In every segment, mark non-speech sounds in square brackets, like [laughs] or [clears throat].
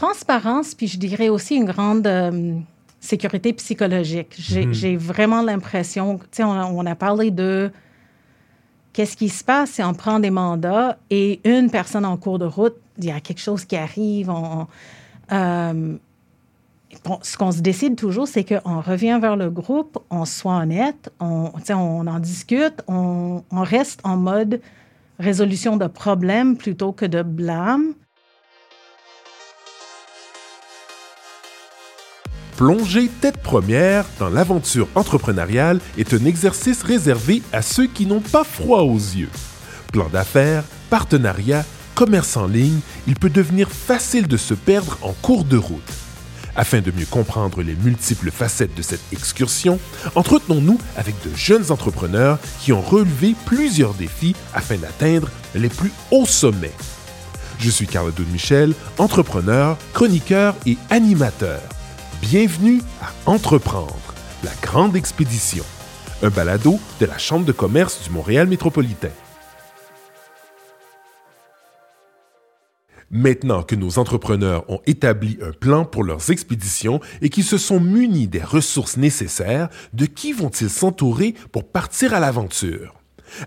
transparence, puis je dirais aussi une grande euh, sécurité psychologique. J'ai Mhm. vraiment l'impression, tu sais, on, a- on a parlé de qu'est-ce qui se passe si on prend des mandats et une personne en cours de route, il y a quelque chose qui arrive. On, euh, bon, ce qu'on se décide toujours, c'est qu'on revient vers le groupe, on soit honnête, on, on en discute, on, on reste en mode résolution de problèmes plutôt que de blâme. Plonger tête première dans l'aventure entrepreneuriale est un exercice réservé à ceux qui n'ont pas froid aux yeux. Plan d'affaires, partenariat, commerce en ligne, il peut devenir facile de se perdre en cours de route. Afin de mieux comprendre les multiples facettes de cette excursion, entretenons-nous avec de jeunes entrepreneurs qui ont relevé plusieurs défis afin d'atteindre les plus hauts sommets. Je suis Carl Michel, entrepreneur, chroniqueur et animateur. Bienvenue à Entreprendre, la grande expédition, un balado de la Chambre de commerce du Montréal métropolitain. Maintenant que nos entrepreneurs ont établi un plan pour leurs expéditions et qu'ils se sont munis des ressources nécessaires, de qui vont-ils s'entourer pour partir à l'aventure?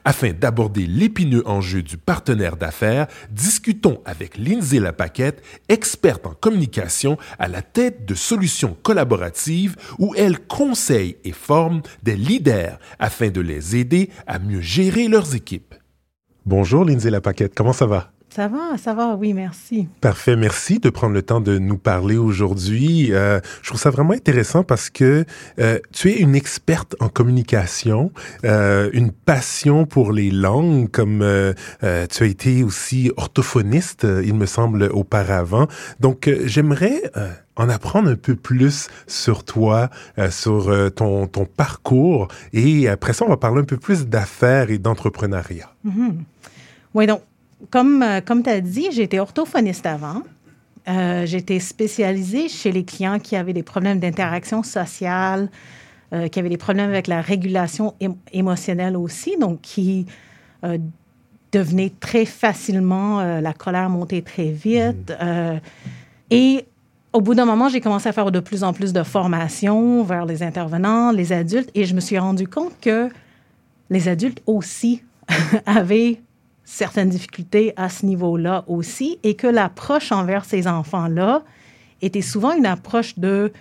Afin d'aborder l'épineux enjeu du partenaire d'affaires, discutons avec Lindsay Lapaquette, experte en communication à la tête de solutions collaboratives où elle conseille et forme des leaders afin de les aider à mieux gérer leurs équipes. Bonjour Lindsay Lapaquette, comment ça va? Ça va, ça va, oui, merci. Parfait, merci de prendre le temps de nous parler aujourd'hui. Euh, je trouve ça vraiment intéressant parce que euh, tu es une experte en communication, euh, une passion pour les langues, comme tu as été aussi orthophoniste, il me semble, auparavant. Donc, j'aimerais en apprendre un peu plus sur toi, euh, sur euh, ton, ton parcours, et après ça, on va parler un peu plus d'affaires et d'entrepreneuriat. Oui, donc, comme, euh, comme tu as dit, j'étais orthophoniste avant. Euh, j'étais spécialisée chez les clients qui avaient des problèmes d'interaction sociale, euh, qui avaient des problèmes avec la régulation ém- émotionnelle aussi, donc qui euh, devenaient très facilement, la colère montait très vite. euh, et au bout d'un moment, j'ai commencé à faire de plus en plus de formations vers les intervenants, les adultes, et je me suis rendu compte que les adultes aussi [laughs] avaient certaines difficultés à ce niveau-là aussi, et que l'approche envers ces enfants-là était souvent une approche de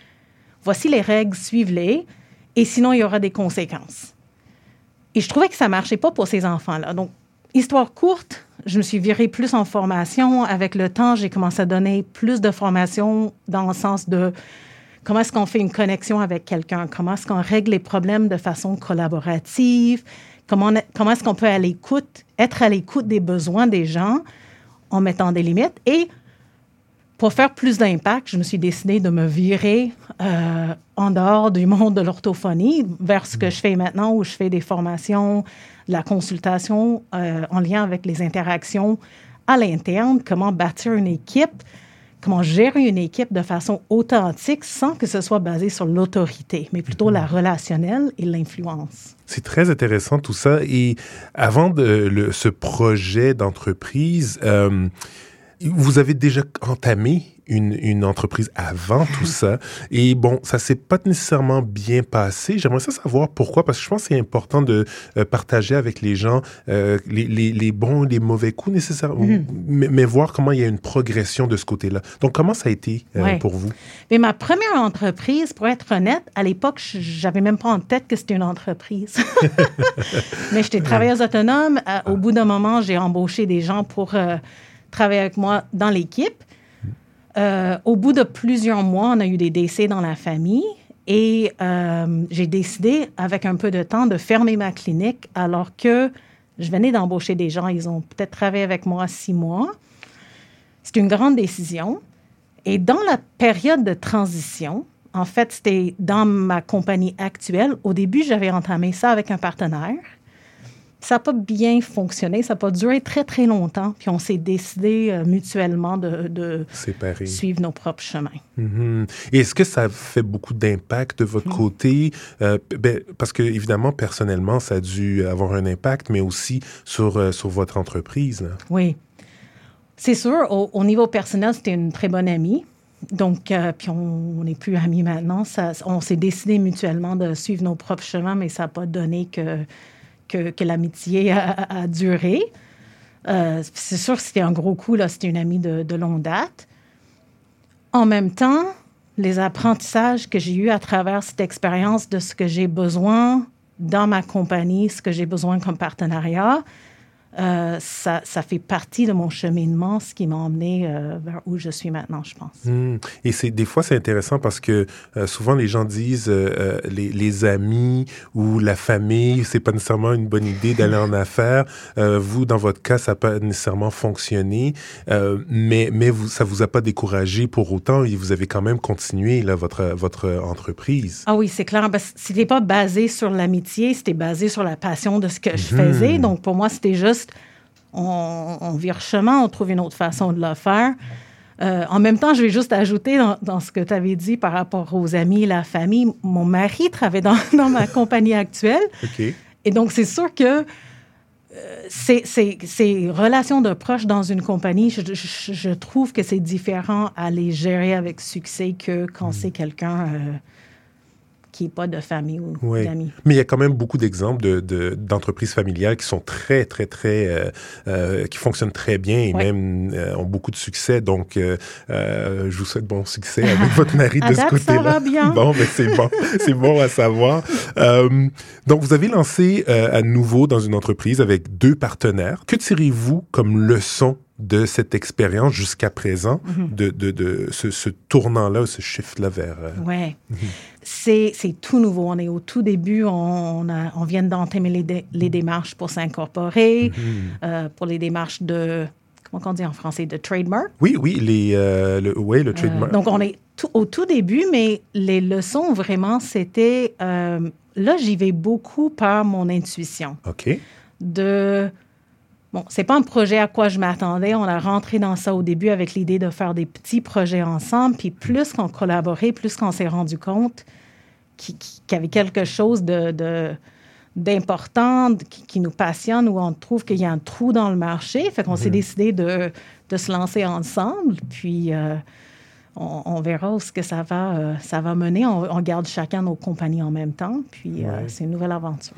voici les règles, suivez-les, et sinon il y aura des conséquences. Et je trouvais que ça marchait pas pour ces enfants-là. Donc, histoire courte, je me suis virée plus en formation. Avec le temps, j'ai commencé à donner plus de formation dans le sens de comment est-ce qu'on fait une connexion avec quelqu'un, comment est-ce qu'on règle les problèmes de façon collaborative, comment, on- comment est-ce qu'on peut à l'écoute, être à l'écoute des besoins des gens en mettant des limites? Et pour faire plus d'impact, je me suis décidée de me virer euh, en dehors du monde de l'orthophonie vers ce que je fais maintenant, où je fais des formations, de la consultation euh, en lien avec les interactions à l'interne, comment bâtir une équipe, comment gérer une équipe de façon authentique sans que ce soit basé sur l'autorité, mais plutôt la relationnelle et l'influence. C'est très intéressant tout ça. Et avant de le- ce projet d'entreprise, euh, vous avez déjà entamé une, une entreprise avant tout ça. Et bon, ça s'est pas nécessairement bien passé. J'aimerais ça savoir pourquoi, parce que je pense que c'est important de euh, partager avec les gens euh, les, les, les bons et les mauvais coups nécessairement, mais, mais voir comment il y a une progression de ce côté-là. Donc, comment ça a été euh, Ouais. pour vous? Mais ma première entreprise, pour être honnête, à l'époque, je- j'avais même pas en tête que c'était une entreprise. [laughs] Mais j'étais travailleuse autonome. Au bout d'un moment, j'ai embauché des gens pour travailler avec moi dans l'équipe. Euh, au bout de plusieurs mois, on a eu des décès dans la famille et euh, j'ai décidé, avec un peu de temps, de fermer ma clinique alors que je venais d'embaucher des gens. Ils ont peut-être travaillé avec moi six mois. C'est une grande décision. Et dans la période de transition, en fait, c'était dans ma compagnie actuelle. Au début, j'avais entamé ça avec un partenaire. Ça n'a pas bien fonctionné, ça n'a pas duré très, très longtemps. Puis on s'est décidé euh, mutuellement de, suivre nos propres chemins. Et est-ce que ça fait beaucoup d'impact de votre côté? Euh, ben, parce que, évidemment, personnellement, ça a dû avoir un impact, mais aussi sur, euh, sur votre entreprise. là. Oui. C'est sûr, au, au niveau personnel, c'était une très bonne amie. donc, euh, puis on n'est plus amis maintenant. Ça, on s'est décidé mutuellement de suivre nos propres chemins, mais ça n'a pas donné que, que, l'amitié a, duré. Euh, c'est sûr que c'était un gros coup, là. C'était une amie de, de longue date. En même temps, les apprentissages que j'ai eus à travers cette expérience de ce que j'ai besoin dans ma compagnie, ce que j'ai besoin comme partenariat, euh, ça, ça, fait partie de mon cheminement, ce qui m'a emmené euh, vers où je suis maintenant, je pense. Hmm. Et c'est des fois c'est intéressant parce que euh, souvent les gens disent les, les, amis ou la famille, c'est pas nécessairement une bonne idée d'aller en affaires. vous, dans votre cas, ça n'a pas nécessairement fonctionné, mais mais vous, ça vous a pas découragé pour autant et vous avez quand même continué là votre votre entreprise. Ah oui, c'est clair. C'était pas basé sur l'amitié, c'était basé sur la passion de ce que je faisais. Hmm. Donc pour moi, c'était juste on, vire chemin, on trouve une autre façon de le faire. Euh, en même temps, je vais juste ajouter dans, ce que tu avais dit par rapport aux amis, la famille. Mon mari travaille dans, [laughs] ma compagnie actuelle. Et donc, c'est sûr que euh, ces, relations de proches dans une compagnie, je, trouve que c'est différent à les gérer avec succès que quand hmm. c'est quelqu'un euh, qui n'est pas de famille ou d'amis. Mais il y a quand même beaucoup d'exemples d'entreprises de, familiales qui sont très, très, très, euh, euh, qui fonctionnent très bien et même euh, ont beaucoup de succès. Donc, je vous souhaite bon succès avec [laughs] votre mari de ce côté-là. Ça va bien. Bon, mais c'est bon, [laughs] c'est bon à savoir. donc, vous avez lancé à nouveau dans une entreprise avec deux partenaires. Que tirez-vous comme leçon de cette expérience jusqu'à présent, mhm. de, de, de, ce, ce tournant-là, ce shift-là vers... Euh, oui. Mhm. C'est tout nouveau. On est au tout début. On, a, on vient d'entamer les, les, démarches pour s'incorporer, mhm. euh, pour les démarches de... Comment on dit en français? De trademark? Oui, oui, les, euh, le, oui, le trademark. donc, on est au tout début, mais les leçons, vraiment, c'était... là, j'y vais beaucoup par mon intuition. OK. De Bon, c'est pas un projet à quoi je m'attendais. On a rentré dans ça au début avec l'idée de faire des petits projets ensemble. Puis plus qu'on collaborait, plus qu'on s'est rendu compte qu'il y avait quelque chose de, d'important qui, nous passionne, où on trouve qu'il y a un trou dans le marché. Fait qu'on s'est mm-hmm. décidé de, de, se lancer ensemble. Puis euh, on, verra où ce que ça va, euh, ça va mener. On, garde chacun nos compagnies en même temps, puis euh, c'est une nouvelle aventure.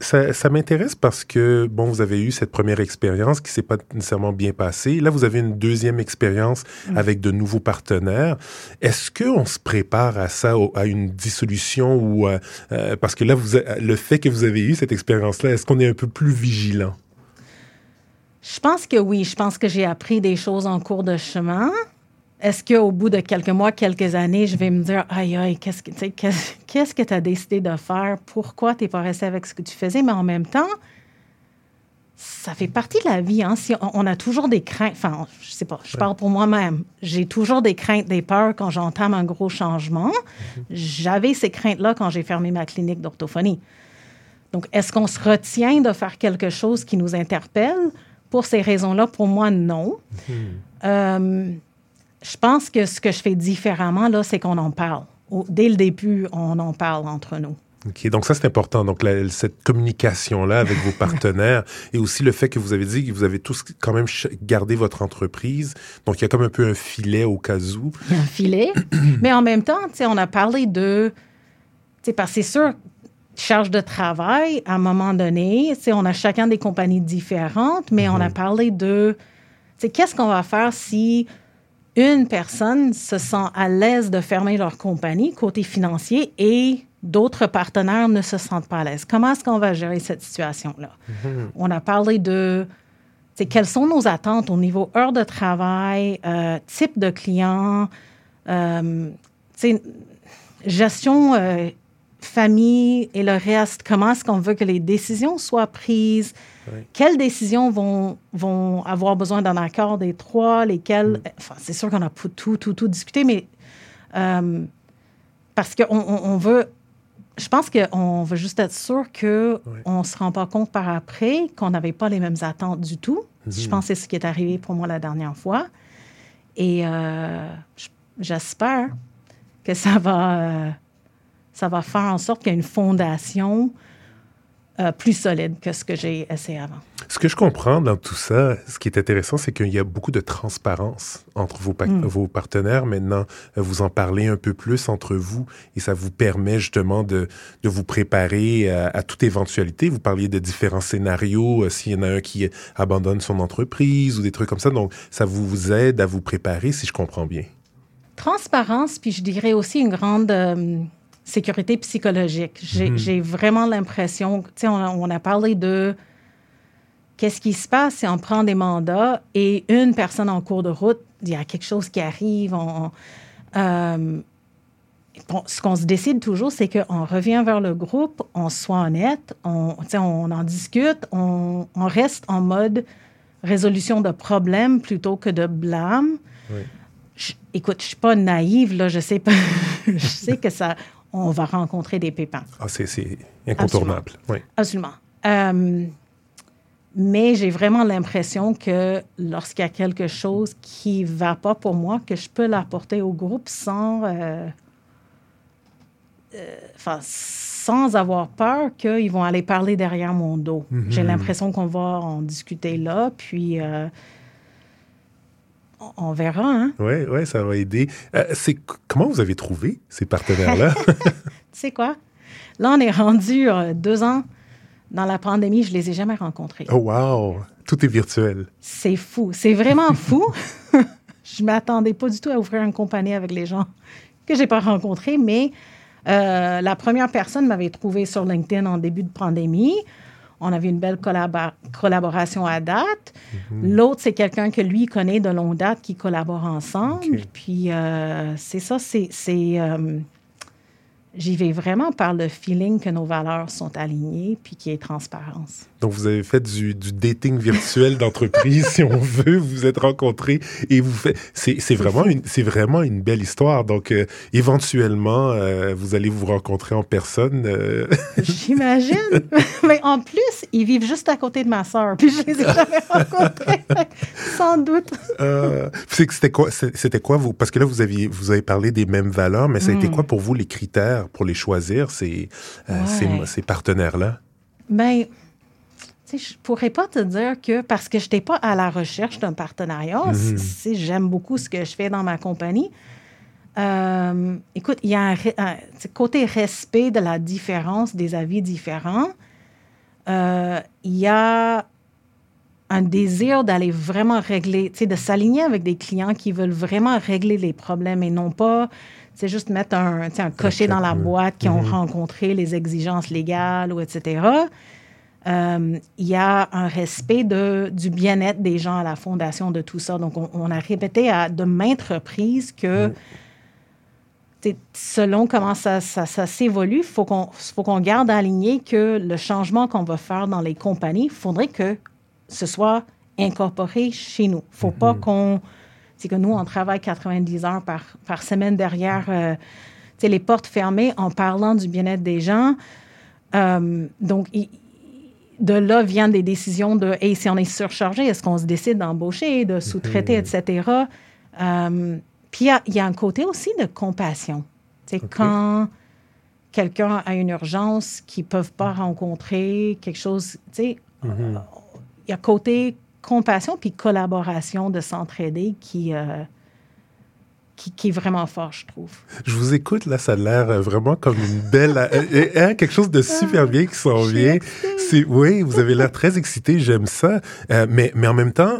ça, m'intéresse parce que, bon, vous avez eu cette première expérience qui s'est pas nécessairement bien passée. Là, vous avez une deuxième expérience mm. avec de nouveaux partenaires. Est-ce qu'on se prépare à ça, à une dissolution ou... Euh, parce que là, vous, le fait que vous avez eu cette expérience-là, est-ce qu'on est un peu plus vigilant? Je pense que oui. Je pense que j'ai appris des choses en cours de chemin est-ce qu'au bout de quelques mois, quelques années, je vais me dire, aïe, aïe, qu'est-ce que qu'est-ce que tu as décidé de faire? Pourquoi tu n'es pas resté avec ce que tu faisais? Mais en même temps, ça fait partie de la vie. Hein? Si on, a toujours des craintes, enfin, je sais pas, je parle pour moi-même. J'ai toujours des craintes, des peurs quand j'entame un gros changement. Mm-hmm. J'avais ces craintes-là quand j'ai fermé ma clinique d'orthophonie. Donc, est-ce qu'on se retient de faire quelque chose qui nous interpelle? Pour ces raisons-là, pour moi, non. Mm-hmm. Euh, je pense que ce que je fais différemment, là, c'est qu'on en parle. Dès le début, on en parle entre nous. OK, donc ça, c'est important. Donc, cette communication-là avec vos partenaires [laughs] et aussi le fait que vous avez dit que vous avez tous quand même gardé votre entreprise. Donc, il y a comme un peu un filet au cas où. un filet. [clears throat] Mais en même temps, tu sais, on a parlé de... Parce que c'est sûr, charge de travail, à un moment donné, tu sais, on a chacun des compagnies différentes, mais on a mm-hmm. parlé de... Tu sais, qu'est-ce qu'on va faire si une personne se sent à l'aise de fermer leur compagnie côté financier et d'autres partenaires ne se sentent pas à l'aise. Comment est-ce qu'on va gérer cette situation-là? Mm-hmm. On a parlé de quelles sont nos attentes au niveau heure de travail, euh, type de client, euh, gestion euh, famille et le reste. Comment est-ce qu'on veut que les décisions soient prises? Quelles décisions vont, vont avoir besoin d'un accord des trois? Lesquelles? Mm. Enfin, c'est sûr qu'on a tout, tout, tout discuté, mais euh, parce qu'on on, veut. Je pense qu'on veut juste être sûr qu'on ne se rend pas compte par après qu'on n'avait pas les mêmes attentes du tout. Mm-hmm. Je pense que c'est ce qui est arrivé pour moi la dernière fois. Et euh, j'espère que ça va, euh, ça va faire en sorte qu'il y a une fondation euh, plus solide que ce que j'ai essayé avant. Ce que je comprends dans tout ça, ce qui est intéressant, c'est qu'il y a beaucoup de transparence entre vos, mm. vos partenaires. Maintenant, vous en parlez un peu plus entre vous et ça vous permet justement de, de vous préparer à, toute éventualité. Vous parliez de différents scénarios, euh, s'il y en a un qui abandonne son entreprise ou des trucs comme ça. Donc, ça vous aide à vous préparer, si je comprends bien. Transparence, puis je dirais aussi une grande... Euh, sécurité psychologique. J'ai mhm. vraiment l'impression, tu sais, on, a parlé de qu'est-ce qui se passe si on prend des mandats et une personne en cours de route, il y a quelque chose qui arrive. Euh, ce qu'on se décide toujours, c'est qu'on revient vers le groupe, on soit honnête, on, on en discute, on, reste en mode résolution de problèmes plutôt que de blâme. écoute, je suis pas naïve, là, je sais pas. [laughs] je sais que ça, on va rencontrer des pépins. Ah, c'est incontournable. Oui. Absolument. Euh, mais j'ai vraiment l'impression que lorsqu'il y a quelque chose qui ne va pas pour moi, que je peux l'apporter au groupe sans, euh, euh, sans avoir peur qu'ils vont aller parler derrière mon dos. Mm-hmm. J'ai l'impression qu'on va en discuter là, puis on verra. Hein? Oui, ouais, ça va aider. Euh, c'est comment vous avez trouvé ces partenaires-là? [laughs] [laughs] tu sais quoi? Là, on est rendu euh, deux ans dans la pandémie, je les ai jamais rencontrés. Oh wow! Tout est virtuel. C'est fou. C'est vraiment [laughs] fou. je m'attendais pas du tout à ouvrir une compagnie avec les gens que j'ai pas rencontrés, mais euh, la première personne m'avait trouvé sur LinkedIn en début de pandémie. On avait une belle collaboration à date. L'autre, c'est quelqu'un que lui connaît de longue date qui collabore ensemble. Puis euh, c'est ça, c'est. Euh, j'y vais vraiment par le feeling que nos valeurs sont alignées puis qu'il y ait transparence. Donc, vous avez fait du, dating virtuel d'entreprise, [laughs] si on veut. Vous vous êtes rencontrés et vous faites. C'est vraiment, une, vraiment une belle histoire. Donc, euh, éventuellement, euh, vous allez vous rencontrer en personne. Euh. [laughs] J'imagine. Mais en plus, ils vivent juste à côté de ma sœur. Puis, je les ai jamais [laughs] rencontrés. Sans doute. c'était quoi, quoi vous, parce que là, vous aviez, vous avez parlé des mêmes valeurs, mais ça a été hmm. quoi pour vous les critères pour les choisir, ces, ces, ces partenaires-là? Ben, je pourrais pas te dire que parce que je n'étais pas à la recherche d'un partenariat, si j'aime beaucoup ce que je fais dans ma compagnie. Euh, écoute, il y a un, côté respect de la différence, des avis différents. Euh, il y a un désir d'aller vraiment régler, de s'aligner avec des clients qui veulent vraiment régler les problèmes et non pas c'est juste mettre un, un cocher dans la boîte qui ont mhm. rencontré les exigences légales ou etc. Euh, il y a un respect de, du bien-être des gens à la fondation de tout ça. Donc, on, a répété à de maintes reprises que selon comment ça, ça, s'évolue, il faut qu'on garde aligné que le changement qu'on va faire dans les compagnies, il faudrait que ce soit incorporé chez nous. Il ne faut pas mm-hmm. qu'on... C'est que nous, on travaille 90 heures par, par semaine derrière euh, les portes fermées en parlant du bien-être des gens. Euh, donc, de là viennent des décisions de hey, si on est surchargé, est-ce qu'on se décide d'embaucher, de sous-traiter, mhm. etc. Euh, puis il y, a un côté aussi de compassion. C'est Quand quelqu'un a une urgence qu'ils ne peuvent pas rencontrer, quelque chose, tu mhm. il y a côté compassion puis collaboration de s'entraider qui, euh, qui, est vraiment fort, je trouve. Je vous écoute, là, ça a l'air euh, vraiment comme une belle... Euh, hein, quelque chose de super bien qui s'en vient. C'est, oui, vous avez l'air très excité, j'aime ça. mais, mais en même temps,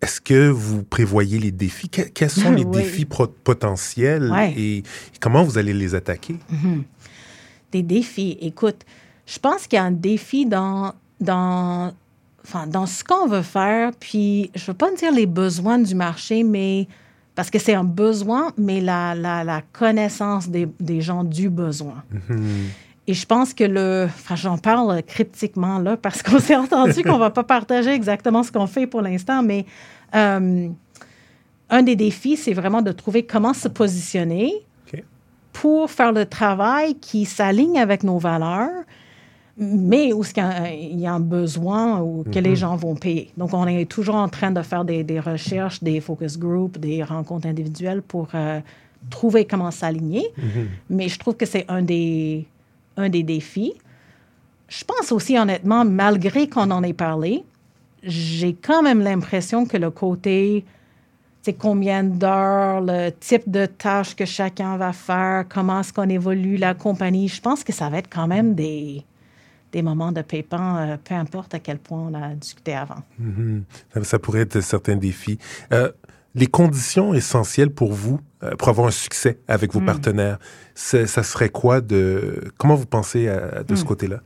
est-ce que vous prévoyez les défis? quels sont les défis potentiels et comment vous allez les attaquer? Mhm. Des défis. Écoute, je pense qu'il y a un défi dans, dans, enfin, dans ce qu'on veut faire, puis je ne veux pas dire les besoins du marché, mais parce que c'est un besoin, mais la, la, connaissance des, des, gens du besoin. Mm-hmm. Et je pense que le. Enfin, j'en parle cryptiquement là, parce qu'on s'est entendu qu'on ne va pas partager exactement ce qu'on fait pour l'instant, mais euh, un des défis, c'est vraiment de trouver comment se positionner pour faire le travail qui s'aligne avec nos valeurs, mais où il y a un besoin ou que les mhm. gens vont payer. Donc, on est toujours en train de faire des, recherches, des focus groups, des rencontres individuelles pour euh, trouver comment s'aligner. Mhm. Mais je trouve que c'est un des, un des défis. je pense aussi honnêtement, malgré qu'on en ait parlé, j'ai quand même l'impression que le côté, c'est combien d'heures, le type de tâches que chacun va faire, comment est-ce qu'on évolue la compagnie, je pense que ça va être quand même des, des moments de pépin, euh, peu importe à quel point on a discuté avant. Mhm. Ça, pourrait être certains défis. Euh, les conditions essentielles pour vous, euh, pour avoir un succès avec vos hmm. partenaires, ça serait quoi de... Comment vous pensez de ce hmm. côté-là?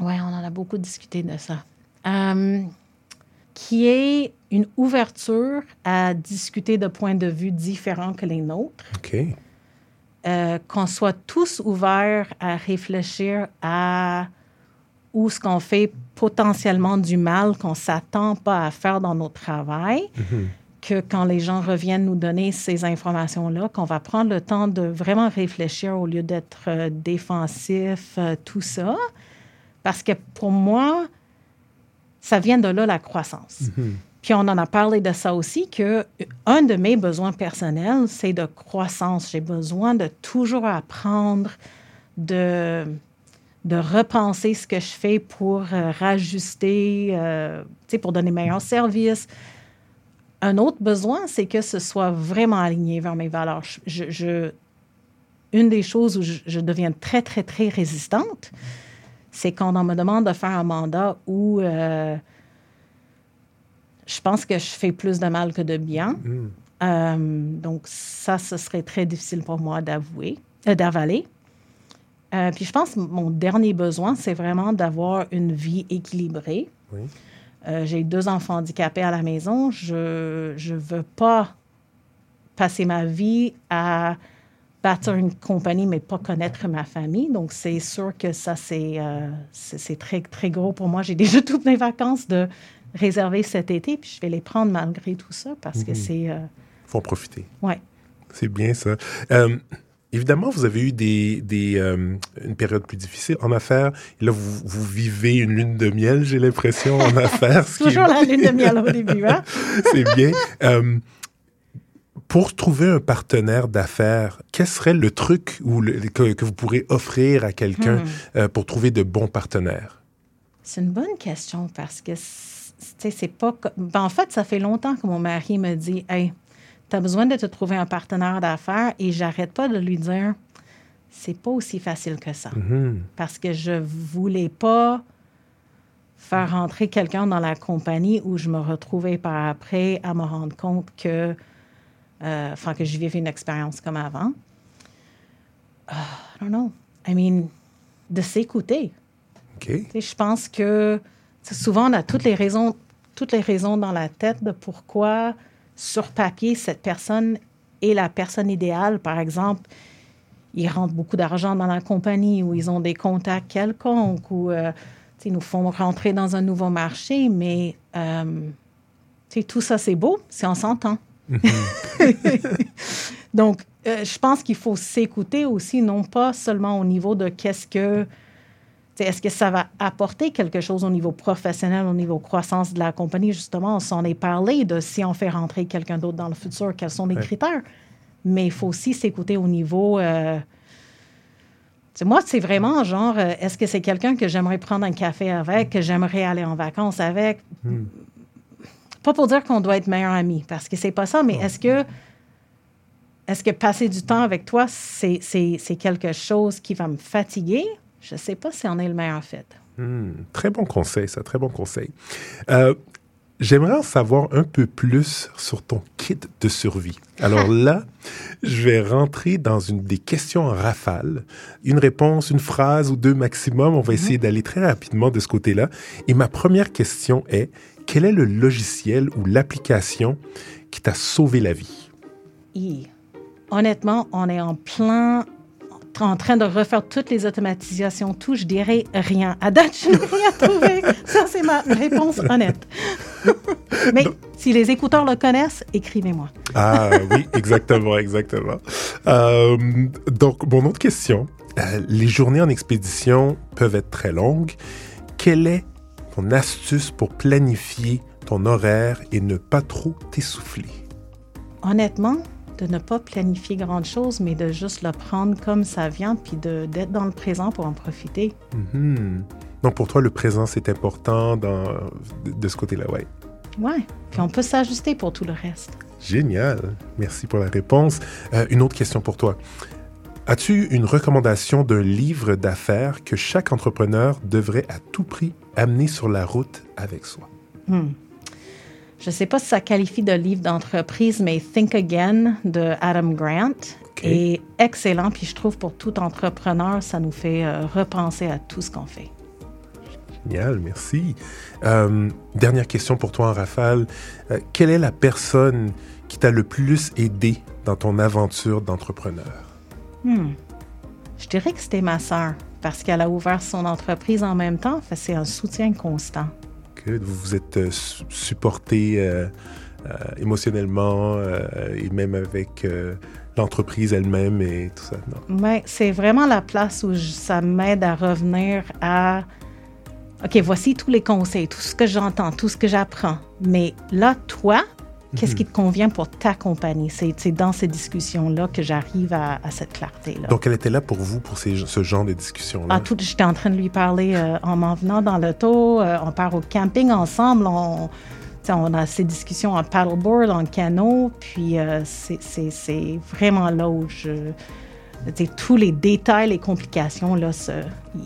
Oui, on en a beaucoup discuté de ça. qui est une ouverture à discuter de points de vue différents que les nôtres. OK. qu'on soit tous ouverts à réfléchir à où ce qu'on fait potentiellement du mal qu'on s'attend pas à faire dans notre travail, mhm. que quand les gens reviennent nous donner ces informations-là, qu'on va prendre le temps de vraiment réfléchir au lieu d'être euh, défensif, euh, tout ça. Parce que pour moi, ça vient de là la croissance. Mhm. Puis on en a parlé de ça aussi, que un de mes besoins personnels, c'est de croissance. J'ai besoin de toujours apprendre, de de repenser ce que je fais pour euh, rajuster, euh, pour donner meilleur service. Un autre besoin, c'est que ce soit vraiment aligné vers mes valeurs. Je, une des choses où je, deviens très, très, très résistante, c'est quand on me demande de faire un mandat où euh, je pense que je fais plus de mal que de bien. Mm. donc, ça, ce serait très difficile pour moi d'avouer, d'avaler. Euh, puis je pense que mon dernier besoin, c'est vraiment d'avoir une vie équilibrée. Euh, j'ai deux enfants handicapés à la maison. Je ne veux pas passer ma vie à bâtir une compagnie, mais pas connaître ma famille. Donc, c'est sûr que ça, c'est euh, très, très gros pour moi. J'ai [laughs] déjà toutes mes vacances de réserver cet été, puis je vais les prendre malgré tout ça parce que mhm. c'est... Il faut en profiter. Oui. C'est bien ça. Évidemment, vous avez eu des, des euh, une période plus difficile en affaires. Là, vous, vous vivez une lune de miel, j'ai l'impression, en [laughs] affaires. Toujours la lune de miel au début, hein? [laughs] C'est bien. Euh, pour trouver un partenaire d'affaires, quel serait le truc ou que, que, vous pourrez offrir à quelqu'un hmm. euh, pour trouver de bons partenaires? C'est une bonne question parce que, c'est pas... Ben, en fait, ça fait longtemps que mon mari me dit, « Hey, tu as besoin de te trouver un partenaire d'affaires et j'arrête pas de lui dire c'est pas aussi facile que ça. Mm-hmm. Parce que je voulais pas faire rentrer quelqu'un dans la compagnie où je me retrouvais par après à me rendre compte que, euh, enfin, que je vivais une expérience comme avant. Uh, I don't know. I mean, de s'écouter. Je pense que souvent, on a toutes les raisons, toutes les raisons dans la tête de pourquoi sur papier, cette personne est la personne idéale. Par exemple, ils rentrent beaucoup d'argent dans la compagnie ou ils ont des contacts quelconques ou euh, ils nous font rentrer dans un nouveau marché, mais euh, tout ça, c'est beau si on s'entend. Donc, euh, je pense qu'il faut s'écouter aussi, non pas seulement au niveau de qu'est-ce que est-ce que ça va apporter quelque chose au niveau professionnel, au niveau croissance de la compagnie? Justement, on s'en est parlé de si on fait rentrer quelqu'un d'autre dans le futur, quels sont les critères. Mais il faut aussi s'écouter au niveau. Euh, moi, c'est vraiment genre, euh, est-ce que c'est quelqu'un que j'aimerais prendre un café avec, que j'aimerais aller en vacances avec? Hmm. Pas pour dire qu'on doit être meilleur ami, parce que c'est pas ça, mais est-ce que est-ce que passer du temps avec toi, c'est quelque chose qui va me fatiguer? Je ne sais pas si on est le meilleur fait. Hmm, très bon conseil, ça, très bon conseil. Euh, j'aimerais en savoir un peu plus sur ton kit de survie. Alors [laughs] là, je vais rentrer dans une des questions en rafale. Une réponse, une phrase ou deux maximum. On va mhm. essayer d'aller très rapidement de ce côté-là. Et ma première question est, quel est le logiciel ou l'application qui t'a sauvé la vie? honnêtement, on est en plein en train de refaire toutes les automatisations, tout, je dirais rien. À date, je n'ai rien trouvé. Ça, c'est ma réponse honnête. Mais si les écouteurs le connaissent, écrivez-moi. ah oui, exactement, exactement. Euh, donc, mon autre question. Euh, les journées en expédition peuvent être très longues. Quelle est ton astuce pour planifier ton horaire et ne pas trop t'essouffler? Honnêtement, de ne pas planifier grand chose, mais de juste le prendre comme ça vient, puis d'être dans le présent pour en profiter. Mm-hmm. Donc pour toi, le présent, c'est important dans, de ce côté-là, ouais. Ouais, puis on peut s'ajuster pour tout le reste. Génial, merci pour la réponse. Euh, une autre question pour toi. As-tu une recommandation d'un livre d'affaires que chaque entrepreneur devrait à tout prix amener sur la route avec soi? Hmm. Je ne sais pas si ça qualifie de livre d'entreprise, mais Think Again de Adam Grant est excellent. Puis je trouve pour tout entrepreneur, ça nous fait euh, repenser à tout ce qu'on fait. Génial, merci. Euh, dernière question pour toi, Rafale. Euh, quelle est la personne qui t'a le plus aidé dans ton aventure d'entrepreneur? Hmm. Je dirais que c'était ma sœur, parce qu'elle a ouvert son entreprise en même temps. C'est un soutien constant. Vous vous êtes euh, supporté émotionnellement et même avec l'entreprise elle-même et tout ça. Oui, c'est vraiment la place où ça m'aide à revenir à OK, voici tous les conseils, tout ce que j'entends, tout ce que j'apprends. Mais là, toi, qu'est-ce mhm. qui te convient pour ta compagnie? C'est dans ces discussions-là que j'arrive à, cette clarté-là. Donc, elle était là pour vous, pour ce genre de discussions-là? Ah, j'étais en train de lui parler euh, en m'en venant dans l'auto. Euh, on part au camping ensemble. On, on a ces discussions en paddleboard, en canot. Puis, euh, c'est vraiment là où je tous les détails, les complications, là,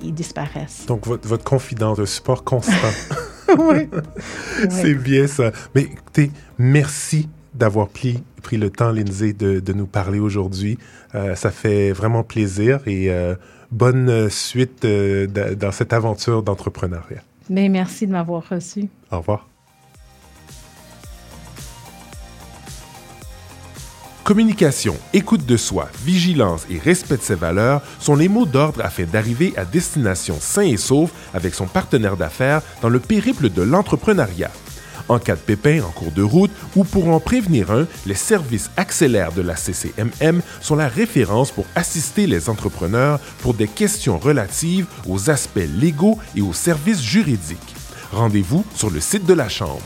ils disparaissent. Donc, votre, votre confidence, le support constant. [laughs] [laughs] C'est bien ça. Mais écoutez, merci d'avoir pris, pris le temps, Lindsay, de, de nous parler aujourd'hui. Euh, ça fait vraiment plaisir et euh, bonne suite euh, dans cette aventure d'entrepreneuriat. Mais merci de m'avoir reçu. Au revoir. Communication, écoute de soi, vigilance et respect de ses valeurs sont les mots d'ordre afin d'arriver à destination sain et sauf avec son partenaire d'affaires dans le périple de l'entrepreneuriat. En cas de pépin en cours de route ou pour en prévenir un, les services accéléraires de la CCMM sont la référence pour assister les entrepreneurs pour des questions relatives aux aspects légaux et aux services juridiques. Rendez-vous sur le site de la Chambre.